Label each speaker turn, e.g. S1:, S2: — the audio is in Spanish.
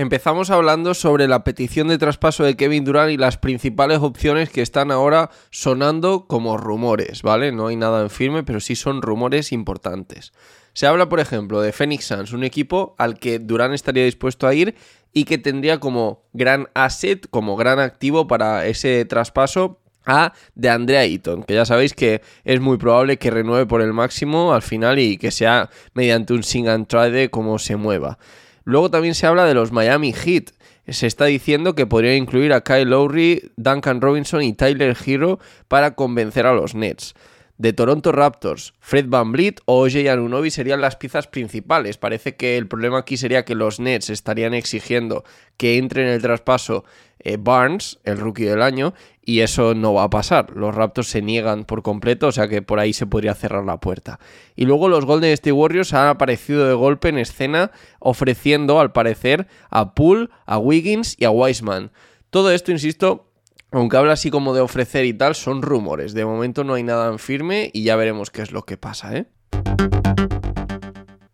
S1: Empezamos hablando sobre la petición de traspaso de Kevin Durant y las principales opciones que están ahora sonando como rumores, ¿vale? No hay nada en firme, pero sí son rumores importantes. Se habla, por ejemplo, de Phoenix Suns, un equipo al que Durant estaría dispuesto a ir y que tendría como gran asset, como gran activo para ese traspaso de Andrea Eaton, que ya sabéis que es muy probable que renueve por el máximo al final y que sea mediante un sing and trade como se mueva. Luego también se habla de los Miami Heat. Se está diciendo que podría incluir a Kyle Lowry, Duncan Robinson y Tyler Hero para convencer a los Nets de Toronto Raptors, Fred Van Vliet o OJ Anunobi serían las piezas principales. Parece que el problema aquí sería que los Nets estarían exigiendo que entre en el traspaso eh, Barnes, el rookie del año, y eso no va a pasar. Los Raptors se niegan por completo, o sea que por ahí se podría cerrar la puerta. Y luego los Golden State Warriors han aparecido de golpe en escena ofreciendo, al parecer, a Poole, a Wiggins y a Wiseman. Todo esto, insisto, aunque habla así como de ofrecer y tal, son rumores. De momento no hay nada en firme y ya veremos qué es lo que pasa, ¿eh?